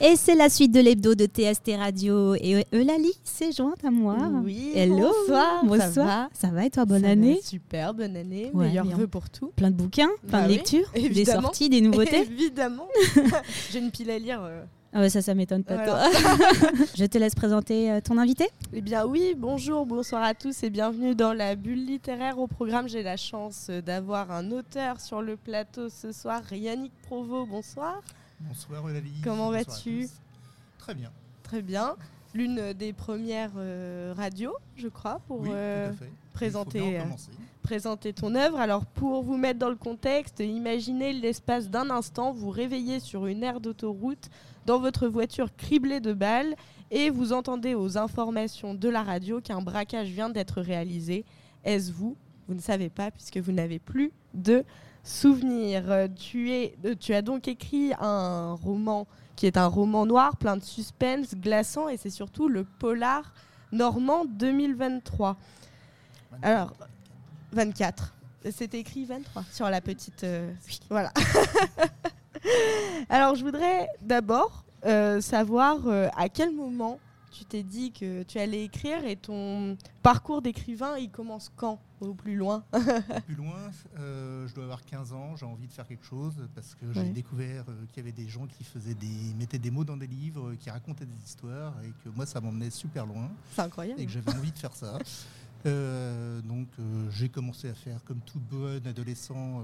Et c'est la suite de l'hebdo de TST Radio. Et Eulalie s'est jointe à moi. Oui. Hello. Bonsoir. Bonsoir. Ça va, Ça va et toi, bonne Ça année Super, bonne année. Ouais, Meilleurs bien. vœux pour tout. Plein de bouquins, plein Bah de oui, lectures, des sorties, des nouveautés. Évidemment. J'ai une pile à lire. euh. Ah ouais, ça, ça m'étonne pas Voilà. toi. Je te laisse présenter euh, ton invité. Eh bien oui, bonjour, bonsoir à tous et bienvenue dans la bulle littéraire. Au programme, j'ai la chance euh, d'avoir un auteur sur le plateau ce soir, Yannick Provost. Bonsoir. Bonsoir. Comment vas-tu. Très bien. Très bien. L'une des premières euh, radios, je crois, pour oui, euh, présenter, euh, présenter ton œuvre. Alors pour vous mettre dans le contexte, imaginez l'espace d'un instant, vous réveillez sur une aire d'autoroute dans votre voiture criblée de balles et vous entendez aux informations de la radio qu'un braquage vient d'être réalisé. Est-ce vous? Vous ne savez pas puisque vous n'avez plus de souvenirs. Euh, Tu, es, euh, tu as donc écrit un roman qui est un roman noir plein de suspense, glaçant et c'est surtout le polar normand 2023. Alors, 24. C'est écrit 23 sur la petite. euh, Voilà. Alors, je voudrais d'abord euh, savoir euh, à quel moment tu t'es dit que tu allais écrire et ton parcours d'écrivain, il commence quand? Au plus loin? Plus loin, euh, je dois avoir 15 ans, j'ai envie de faire quelque chose parce que j'ai Ouais. découvert euh, qu'il y avait des gens qui faisaient des, mettaient des mots dans des livres, euh, qui racontaient des histoires et que moi ça m'emmenait super loin C'est incroyable. et que j'avais envie de faire ça. Euh, donc euh, j'ai commencé à faire comme tout bon adolescent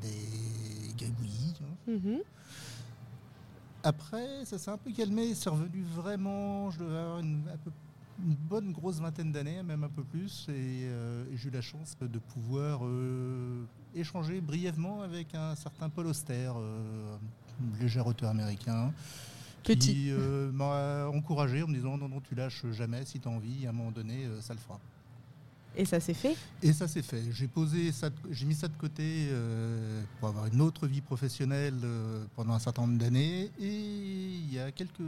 des gagouilles. hein. Mhm. Après, ça s'est un peu calmé, c'est revenu vraiment, je devais avoir une, un peu- une bonne grosse vingtaine d'années, même un peu plus, et, euh, et j'ai eu la chance de pouvoir euh, échanger brièvement avec un certain Paul Auster, euh, un léger auteur américain, Petit. qui euh, m'a encouragé en me disant non, non, tu lâches jamais, si tu as envie, à un moment donné, ça le fera. Et ça s'est fait Et ça s'est fait. J'ai posé ça, j'ai mis ça de côté euh, pour avoir une autre vie professionnelle euh, pendant un certain nombre d'années. Et il y a quelques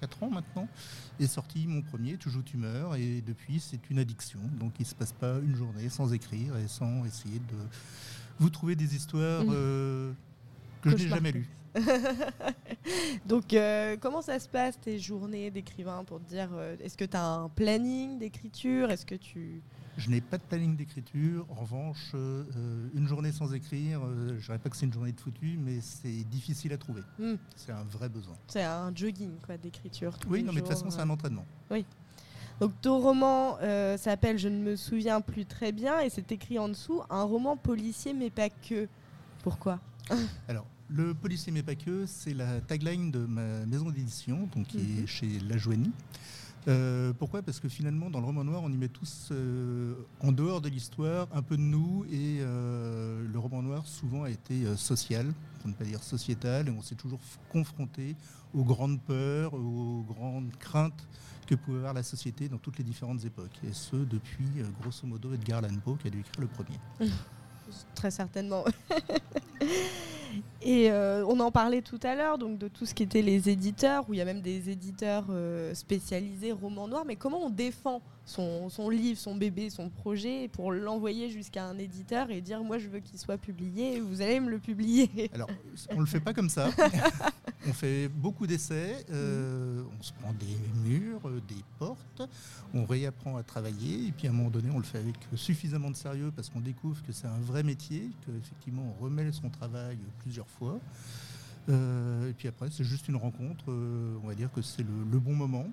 4 ans maintenant, est sorti mon premier, Toujours Tumeur. Et depuis, c'est une addiction. Donc il ne se passe pas une journée sans écrire et sans essayer de vous trouver des histoires Mhm. euh, que je n'ai jamais lues. Donc, euh, comment ça se passe tes journées d'écrivain pour te dire euh, est-ce que tu as un planning d'écriture? Est-ce que tu. Je n'ai pas de planning d'écriture. En revanche, euh, une journée sans écrire, je ne dirais pas que c'est une journée de foutu, mais c'est difficile à trouver. Hmm, C'est un vrai besoin. c'est un jogging quoi d'écriture. Oui, non, mais de toute façon, c'est un entraînement. Donc, ton roman euh, s'appelle Je ne me souviens plus très bien et c'est écrit en dessous un roman policier, mais pas que. Pourquoi? Alors, le policier mais pas que, c'est la tagline de ma maison d'édition, donc qui Mhm. est chez La Joanie. Euh, pourquoi? Parce que finalement, dans le roman noir, on y met tous, euh, en dehors de l'histoire, un peu de nous. Et euh, le roman noir, souvent, a été social, pour ne pas dire sociétal. Et on s'est toujours confronté aux grandes peurs, aux grandes craintes que pouvait avoir la société dans toutes les différentes époques. Et ce, depuis, grosso modo, Edgar Allan Poe, qui a dû écrire le premier. Très certainement. Et euh, on en parlait tout à l'heure, donc de tout ce qui était les éditeurs, où il y a même des éditeurs euh, spécialisés romans noirs. Mais comment on défend son, son livre, son bébé, son projet pour l'envoyer jusqu'à un éditeur et dire moi je veux qu'il soit publié, vous allez me le publier Alors, on ne le fait pas comme ça. on fait beaucoup d'essais, euh, on se prend des murs, euh, des portes, on réapprend à travailler, et puis à un moment donné, on le fait avec suffisamment de sérieux parce qu'on découvre que c'est un vrai métier, qu'effectivement, on remet son travail plusieurs fois. Euh, et puis après, c'est juste une rencontre, euh, on va dire que c'est le, le bon moment,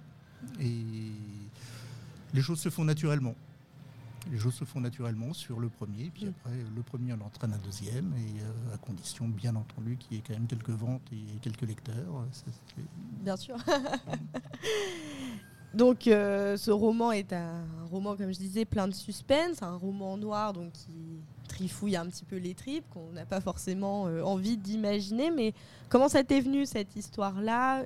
et les choses se font naturellement. Les choses se font naturellement sur le premier, puis après, le premier, on entraîne un deuxième, et euh, à condition, bien entendu, qu'il y ait quand même quelques ventes et quelques lecteurs. C'est- Bien sûr. donc euh, ce roman est un roman, comme je disais, plein de suspense, un roman noir donc qui trifouille un petit peu les tripes, qu'on n'a pas forcément euh, envie d'imaginer. Mais comment ça t'est venu cette histoire-là?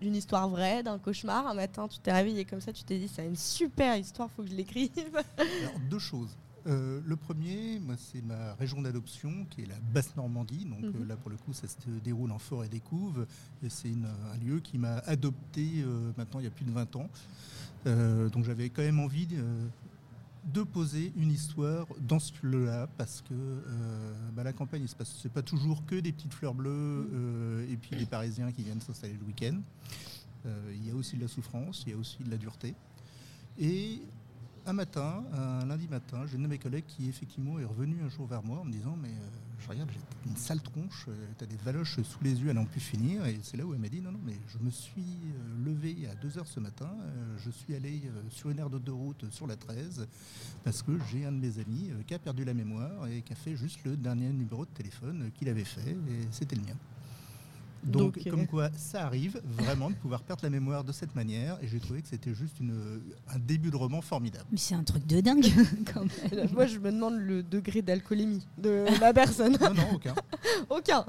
Une histoire vraie, d'un cauchemar. Un matin, tu t'es réveillé comme ça, tu t'es dit c'est une super histoire, faut que je l'écrive. Alors, deux choses. Euh, le premier, moi, c'est ma région d'adoption, qui est la Basse-Normandie. Donc Mhm. euh, là, pour le coup, ça se déroule en forêt des Couves. Et c'est un lieu qui m'a adopté euh, maintenant il y a plus de 20 ans. Donc j'avais quand même envie de- poser une histoire dans ce lieu-là parce que euh, bah, la campagne, il se passe, c'est pas toujours que des petites fleurs bleues euh, et puis des Parisiens qui viennent s'installer le week-end. Euh, il y a aussi de la souffrance, il y a aussi de la dureté. Et un matin, un lundi matin, j'ai une de mes collègues qui effectivement est revenue un jour vers moi en me disant mais euh, je regarde, j'ai une sale tronche, tu as des valoches sous les yeux à n'en plus finir. Et c'est là où elle m'a dit non, non, mais je me suis euh, levé à 2h ce matin, euh, je suis allé euh, sur une aire d'autoroute sur la 13 parce que j'ai un de mes amis euh, qui a perdu la mémoire et qui a fait juste le dernier numéro de téléphone euh, qu'il avait fait et c'était le mien. Donc, Donc, comme quoi, ça arrive vraiment de pouvoir perdre la mémoire de cette manière, et j'ai trouvé que c'était juste une, un début de roman formidable. Mais c'est un truc de dingue quand même. Moi, je me demande le degré d'alcoolémie de la personne. Non, non, aucun. Aucun.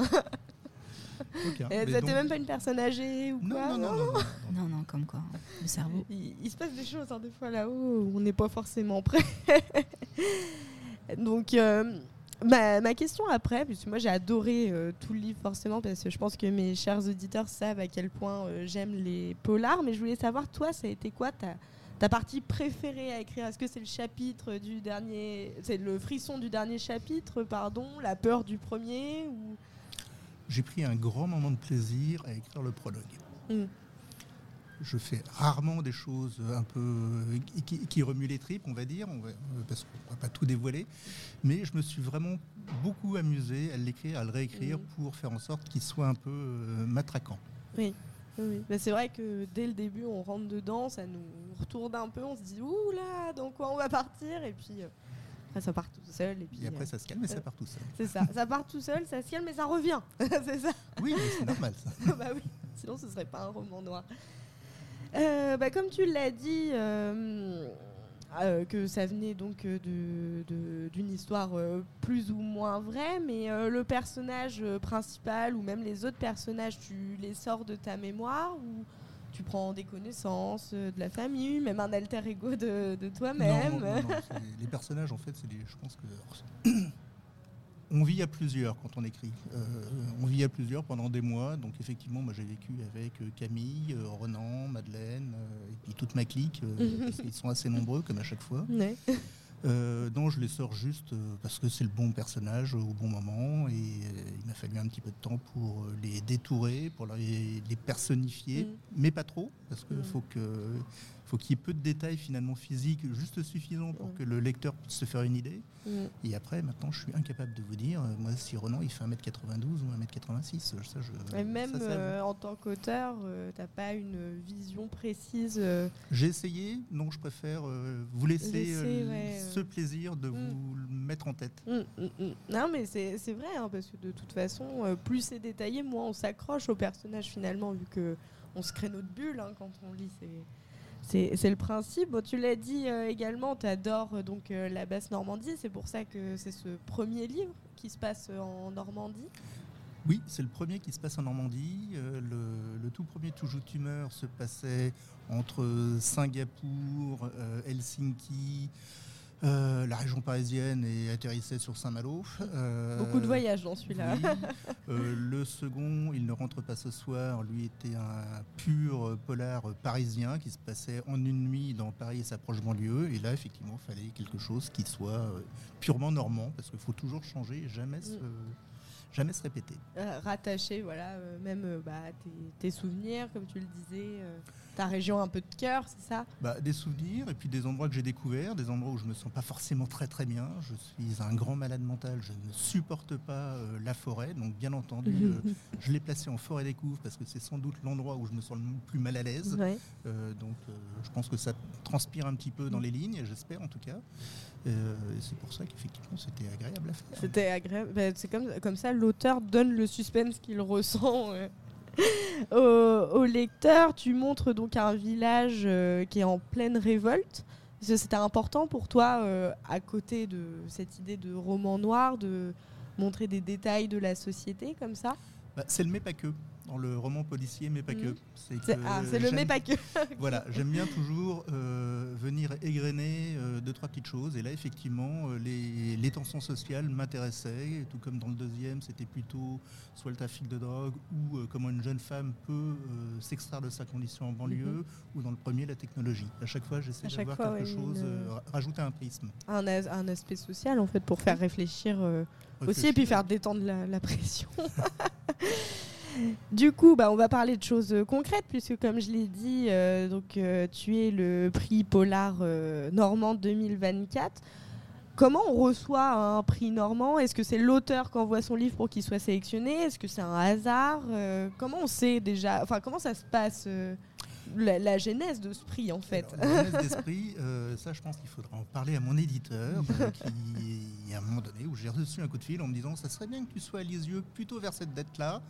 aucun. Et donc- même pas une personne âgée ou non, quoi non, non, non, non, non. Non, non, comme quoi. Le cerveau. Il, il se passe des choses hein, des fois là-haut où on n'est pas forcément prêt. Donc, euh, ma, ma question après, puisque moi j'ai adoré euh, tout le livre forcément, parce que je pense que mes chers auditeurs savent à quel point euh, j'aime les polars, mais je voulais savoir, toi, ça a été quoi ta, ta partie préférée à écrire? Est-ce que c'est le chapitre du dernier, c'est le frisson du dernier chapitre, pardon, la peur du premier ou... J'ai pris un grand moment de plaisir à écrire le prologue. Mm. Je fais rarement des choses un peu euh, qui, qui remuent les tripes, on va dire, on va- euh, parce qu'on ne va pas tout dévoiler. Mais je me suis vraiment beaucoup amusé à l'écrire, à le réécrire pour faire en sorte qu'il soit un peu euh, matraquant. Oui. c'est vrai que dès le début, on rentre dedans, ça nous retourne un peu, on se dit ouh là, dans quoi on va partir? Et puis euh, après, ça part tout seul. Et puis Et après, euh, ça se calme et ça part tout seul. c'est ça, ça part tout seul, ça se calme, mais ça revient. c'est ça. Oui, c'est normal. Ça. bah oui, sinon ce serait pas un roman noir. Euh, bah, comme tu l'as dit, euh, euh, que ça venait donc d'une histoire plus ou moins vraie, mais le personnage principal ou même les autres personnages, tu les sors de ta mémoire ou tu prends des connaissances de la famille, même un alter ego de, toi-même? Les personnages, en fait, c'est je pense que on vit à plusieurs quand on écrit. Euh, on vit à plusieurs pendant des mois. Donc effectivement, moi j'ai vécu avec euh, Camille, euh, Renan, Madeleine et puis toute ma clique. euh, parce qu'ils sont assez nombreux comme à chaque fois. Ouais. Euh, non, je les sors juste parce que c'est le bon personnage au bon moment et il m'a fallu un petit peu de temps pour les détourer, pour les, les personnifier, Mm. mais pas trop parce qu'il Mm. faut que faut qu'il y ait peu de détails finalement physiques juste suffisants pour que le lecteur puisse se faire une idée. Et après, maintenant, je suis incapable de vous dire, euh, moi, si Renan il fait 1m92 ou 1m86, ça, je, Et même ça, ça- euh, en tant qu'auteur, euh, t'as pas une vision précise. euh, J'ai essayé, non, je préfère euh, vous laisser, Laisser, euh, ouais, ce euh. plaisir de Mm. vous le mettre en tête. Mm, mm. Non, mais c'est vrai, hein, parce que de toute façon, euh, plus c'est détaillé, moins on s'accroche au personnage finalement, vu que on se crée notre bulle hein, quand on lit. c'est- C'est le principe. Tu l'as dit euh, également, tu adores donc euh, la basse Normandie. C'est pour ça que c'est ce premier livre qui se passe euh, en Normandie. Oui, c'est le premier qui se passe en Normandie. Euh, le, le tout premier Toujours Tumeur se passait entre Singapour, euh, Helsinki, euh, la région parisienne et atterrissait sur Saint-Malo. Euh, Beaucoup de voyages dans celui-là. oui. Euh, le second, Il ne rentre pas ce soir, lui était un pur polar parisien qui se passait en une nuit dans Paris et sa proche banlieue. Et là, effectivement, il fallait quelque chose qui soit purement normand, parce qu'il faut toujours changer et jamais, se, jamais se répéter. Rattaché, voilà, même bah, tes, tes souvenirs, comme tu le disais, ta région un peu de cœur, c'est ça? Bah, des souvenirs et puis des endroits que j'ai découverts, des endroits où je me sens pas forcément très très bien. Je suis un grand malade mental, je ne supporte pas euh, la forêt, donc bien entendu, euh, je l'ai placé en forêt découvre parce que c'est sans doute l'endroit où je me sens le plus mal à l'aise. Ouais. Euh, donc euh, je pense que ça transpire un petit peu dans les lignes, j'espère en tout cas. C'est pour ça qu'effectivement c'était agréable à faire. C'était agréable. Bah, c'est comme, comme ça, l'auteur donne le suspense qu'il ressent au, lecteur. Tu montres donc un village euh, qui est en pleine révolte. C'était important pour toi, euh, à côté de cette idée de roman noir, de montrer des détails de la société comme ça? Bah, c'est le mais pas que. Dans le roman policier, mais pas Mhm. que. C'est que ah, c'est le mais pas que. Voilà, j'aime bien toujours euh, venir égrener euh, deux, trois petites choses. Et là, effectivement, euh, les, les tensions sociales m'intéressaient. Tout comme dans le deuxième, c'était plutôt soit le trafic de drogue ou euh, comment une jeune femme peut s'extraire de sa condition en banlieue. Ou dans le premier, la technologie. À chaque fois, j'essaie d'avoir quelque ouais, chose, une- rajouter un prisme. Un, as- un aspect social en fait pour faire réfléchir aussi et puis faire détendre la, la pression. du coup, bah, on va parler de choses euh, concrètes puisque comme je l'ai dit, euh, donc euh, tu es le prix Polar Normand 2024. Comment on reçoit un prix Normand? Est-ce que c'est l'auteur qui envoie son livre pour qu'il soit sélectionné? Est-ce que c'est un hasard? Comment on sait déjà Enfin, comment ça se passe la, genèse de ce prix en fait? La jeunesse d'esprit, ça je pense qu'il faudra en parler à mon éditeur, qui, à un moment donné où j'ai reçu un coup de fil en me disant ça serait bien que tu sois à Lisieux plutôt vers cette date-là,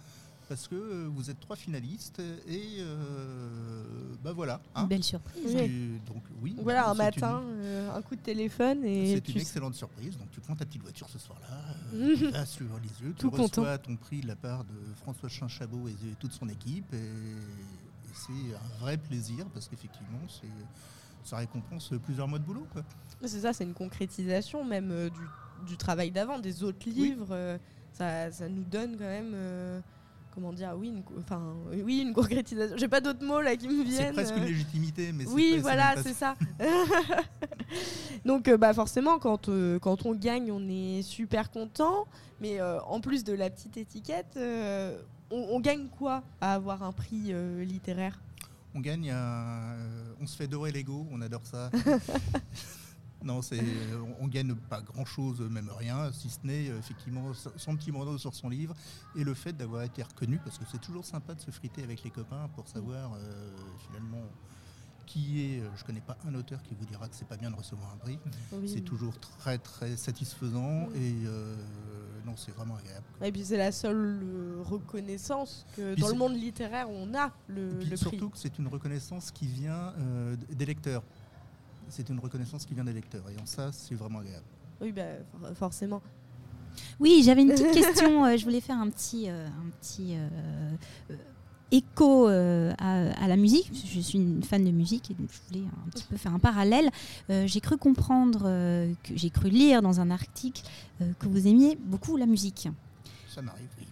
parce que euh, vous êtes trois finalistes, et euh, bah voilà. hein. Une belle surprise. Oui. Donc oui. Voilà, un matin, une- euh, un coup de téléphone et C'est une excellente surprise. Donc tu prends ta petite voiture ce soir-là, euh, tu vas sur Lisieux, tu Tout reçois ton prix de la part de François Chinchabot et de toute son équipe. Et, et c'est un vrai plaisir parce qu'effectivement, c'est ça récompense plusieurs mois de boulot. Quoi. C'est ça, c'est une concrétisation même euh, du, du travail d'avant, des autres livres. euh, ça, ça nous donne quand même, euh, comment dire, oui, une, enfin, oui, une concrétisation. J'ai pas d'autres mots là qui me C'est viennent. presque une euh. légitimité, mais c'est Oui, voilà, c'est ça. Donc, euh, bah, forcément, quand, euh, quand on gagne, on est super content. Mais euh, en plus de la petite étiquette, euh, on, on gagne quoi à avoir un prix littéraire? On gagne, un- on se fait dorer l'ego, on adore ça. non, c'est, on, on gagne pas grand-chose, même rien, si ce n'est euh, effectivement son petit bandeau sur son livre et le fait d'avoir été reconnu, parce que c'est toujours sympa de se friter avec les copains pour savoir euh, finalement qui est. euh, Je connais pas un auteur qui vous dira que c'est pas bien de recevoir un prix. Oui. C'est toujours très très satisfaisant et euh, non, c'est vraiment agréable. Et puis c'est la seule euh, reconnaissance que Puis dans le monde littéraire on a le, Et puis le prix. surtout que c'est une reconnaissance qui vient euh, des lecteurs. C'est une reconnaissance qui vient des lecteurs. Et en ça, c'est vraiment agréable. Oui, bah, for- forcément. Oui, j'avais une petite question. euh, je voulais faire un petit, euh, un petit euh, euh, écho euh, à, à la musique. Je suis une fan de musique et donc je voulais un petit peu faire un parallèle. Euh, j'ai cru comprendre, euh, que j'ai cru lire dans un article euh, que vous aimiez beaucoup la musique. Ça m'arrive, oui.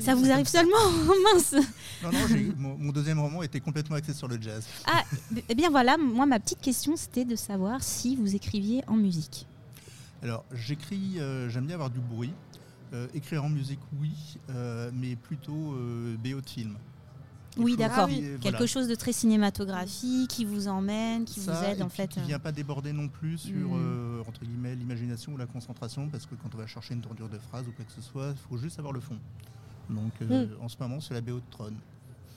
Ça vous arrive seulement Mince Non, non, mon, mon deuxième roman était complètement axé sur le jazz. Ah, eh bien voilà, moi ma petite question c'était de savoir si vous écriviez en musique. Alors, j'écris, euh, j'aime bien avoir du bruit. Euh, écrire en musique, oui, euh, mais plutôt BO de film. Oui, d'accord. est- Quelque voilà. chose de très cinématographique qui vous emmène, qui Ça, vous aide et en puis fait. Qui euh, vient pas déborder non plus sur Mm. euh, entre guillemets l'imagination ou la concentration, parce que quand on va chercher une tournure de phrase ou quoi que ce soit, il faut juste avoir le fond. Donc euh, Mm. en ce moment, c'est la BO de Tron.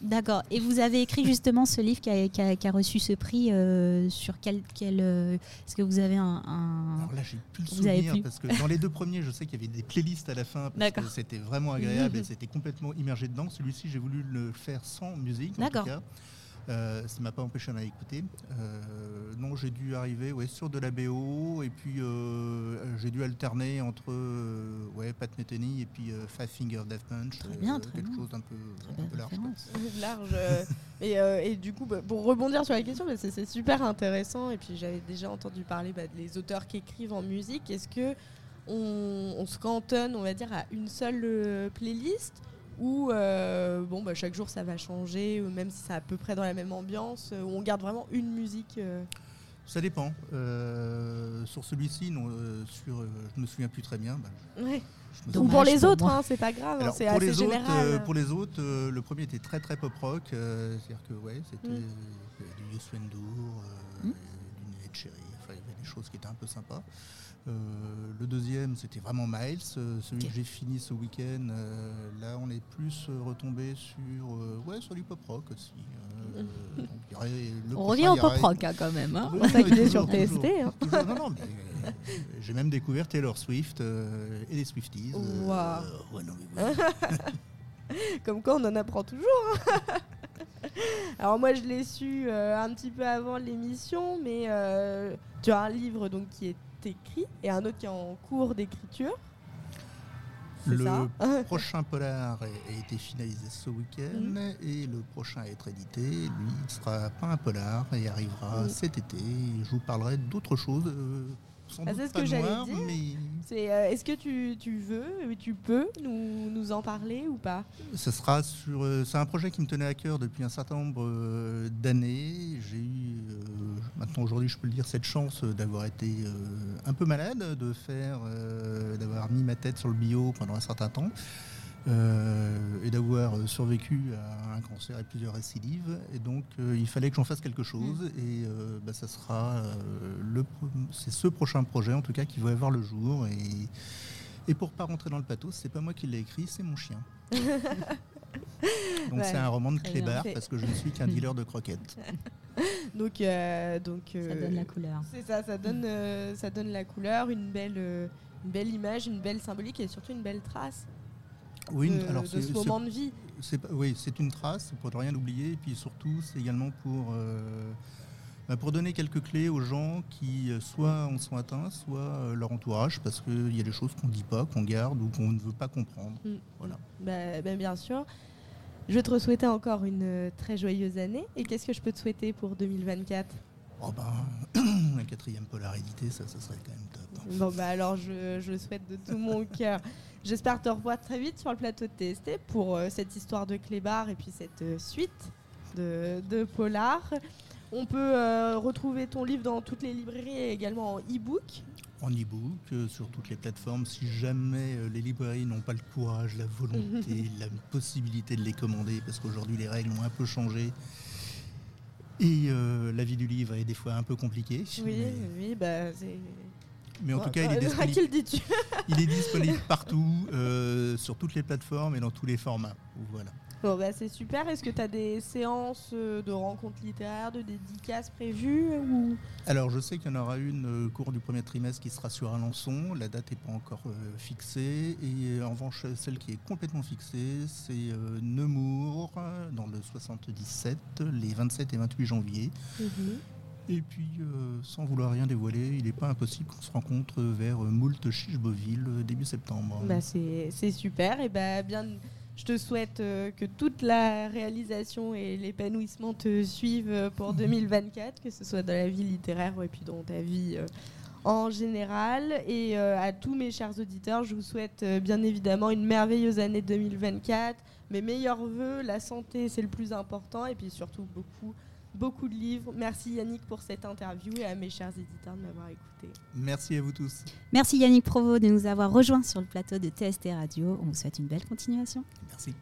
D'accord. Et vous avez écrit justement ce livre qui a, qui a- qui a reçu ce prix euh, sur quel. quel euh, Est-ce que vous avez un. un- Alors là, j'ai plus le souvenir plus parce que dans les deux premiers, je sais qu'il y avait des playlists à la fin parce que c'était vraiment agréable et c'était complètement immergé dedans. Celui-ci, j'ai voulu le faire sans musique. En tout D'accord. Euh, ça m'a pas empêché d'en écouter. Euh, non, j'ai dû arriver ouais, sur de la BO et puis euh, j'ai dû alterner entre ouais, Pat Metheny et puis Five Finger Death Punch. Très bien, très quelque bien. chose d'un peu, peu large. large. et, et du coup, bah, pour rebondir sur la question, bah, c'est super intéressant. Et puis j'avais déjà entendu parler bah, des auteurs qui écrivent en musique. Est-ce que on, on se cantonne, on va dire, à une seule playlist ou euh, bon, bah, chaque jour ça va changer, ou même si c'est à peu près dans la même ambiance, euh, où on garde vraiment une musique. euh, Ça dépend. Euh, sur celui-ci, non, euh, sur, euh, je me souviens plus très bien. bah, ouais. Dommage pour les pour autres, hein, c'est pas grave, hein, Alors, c'est pour, assez les autres, général. euh, pour les autres, euh, le premier était très très pop rock. euh, C'est-à-dire que ouais, c'était Mm. euh, du Youssou N'Dour, euh, Mm. Choses qui étaient un peu sympas. Euh, le deuxième, c'était vraiment Miles. euh, celui que j'ai fini ce week-end, euh, là on est plus retombé sur, euh, ouais, sur du pop rock aussi. donc, il y aurait le On prochain, revient au pop rock hein, quand même. hein. Est toujours, sur TST, hein. Non, non, mais, j'ai même découvert Taylor Swift et les Swifties. Waouh. ouais, non, mais oui. Comme quoi, on en apprend toujours. hein. Alors moi, je l'ai su euh, un petit peu avant l'émission, mais euh, tu as un livre donc qui est écrit et un autre qui est en cours d'écriture. Le ça prochain polar a été finalisé ce week-end et le prochain à être édité, lui, ne sera pas un polar et arrivera cet été. Je vous parlerai d'autres choses, euh, sans Ah, doute c'est ce pas que dire. mais C'est, euh, Est-ce que tu, tu veux, et tu peux nous, nous en parler ou pas? Ce sera sur. euh, c'est un projet qui me tenait à cœur depuis un certain nombre euh, d'années. J'ai eu, euh, maintenant aujourd'hui, je peux le dire, cette chance euh, d'avoir été euh, un peu malade, de faire, euh, d'avoir mis ma tête sur le bio pendant un certain temps. Euh, et d'avoir euh, survécu à un cancer et plusieurs récidives. Et donc, euh, il fallait que j'en fasse quelque chose. Et euh, bah, ça sera euh, le, c'est ce prochain projet, en tout cas, qui va avoir le jour. Et, et pour pas rentrer dans le pathos, c'est pas moi qui l'ai écrit, c'est mon chien. donc Ouais, c'est un roman de fait. parce que je ne suis qu'un dealer de croquettes. Donc, euh, donc Ça donne la couleur. C'est ça, ça donne, euh, ça donne la couleur, une belle, euh, une belle image, une belle symbolique et surtout une belle trace Oui, de, alors de ce moment de vie. oui, c'est une trace pour ne rien oublier. Et puis surtout, c'est également pour, euh, bah, pour donner quelques clés aux gens qui euh, soit en sont atteints, soit euh, leur entourage, parce qu'il y a des choses qu'on ne dit pas, qu'on garde ou qu'on ne veut pas comprendre. Mm. Voilà. Bah, bah, bien sûr. Je te souhaiter encore une très joyeuse année. Et qu'est-ce que je peux te souhaiter pour 2024 Oh ben, un quatrième polar édité, ça, ça serait quand même top. Bon bah alors je, je le souhaite de tout mon cœur. J'espère te revoir très vite sur le plateau de TST pour euh, cette histoire de Clébar et puis cette euh, suite de, de Polar. On peut euh, retrouver ton livre dans toutes les librairies et également en e-book. En e-book, sur toutes les plateformes, si jamais les librairies n'ont pas le courage, la volonté, la possibilité de les commander, parce qu'aujourd'hui les règles ont un peu changé. Et la vie du livre est des fois un peu compliquée. Oui, mais, oui, bah c'est. Mais en tout cas, il est à disponible, dis-tu il est disponible partout, euh, sur toutes les plateformes et dans tous les formats. Voilà. Bon bah c'est super. Est-ce que tu as des séances euh, de rencontres littéraires, de dédicaces prévues ou... Alors, je sais qu'il y en aura une euh, au cours du premier trimestre qui sera sur Alençon. La date n'est pas encore euh, fixée. Et euh, en revanche, celle qui est complètement fixée, c'est euh, Nemours, euh, dans le 77, les 27 et 28 janvier. Et puis, euh, sans vouloir rien dévoiler, il n'est pas impossible qu'on se rencontre vers euh, Moult Chicheboville euh, début septembre. Bah, c'est super. Et bah, bien, je te souhaite que toute la réalisation et l'épanouissement te suivent pour 2024, que ce soit dans la vie littéraire et puis dans ta vie en général. Et à tous mes chers auditeurs, je vous souhaite bien évidemment une merveilleuse année 2024. Mes meilleurs voeux, la santé c'est le plus important et puis surtout beaucoup, beaucoup de livres. Merci Yannick pour cette interview et à mes chers éditeurs de m'avoir écouté. Merci à vous tous. Merci Yannick Provo de nous avoir rejoints sur le plateau de TST Radio. On vous souhaite une belle continuation. Merci.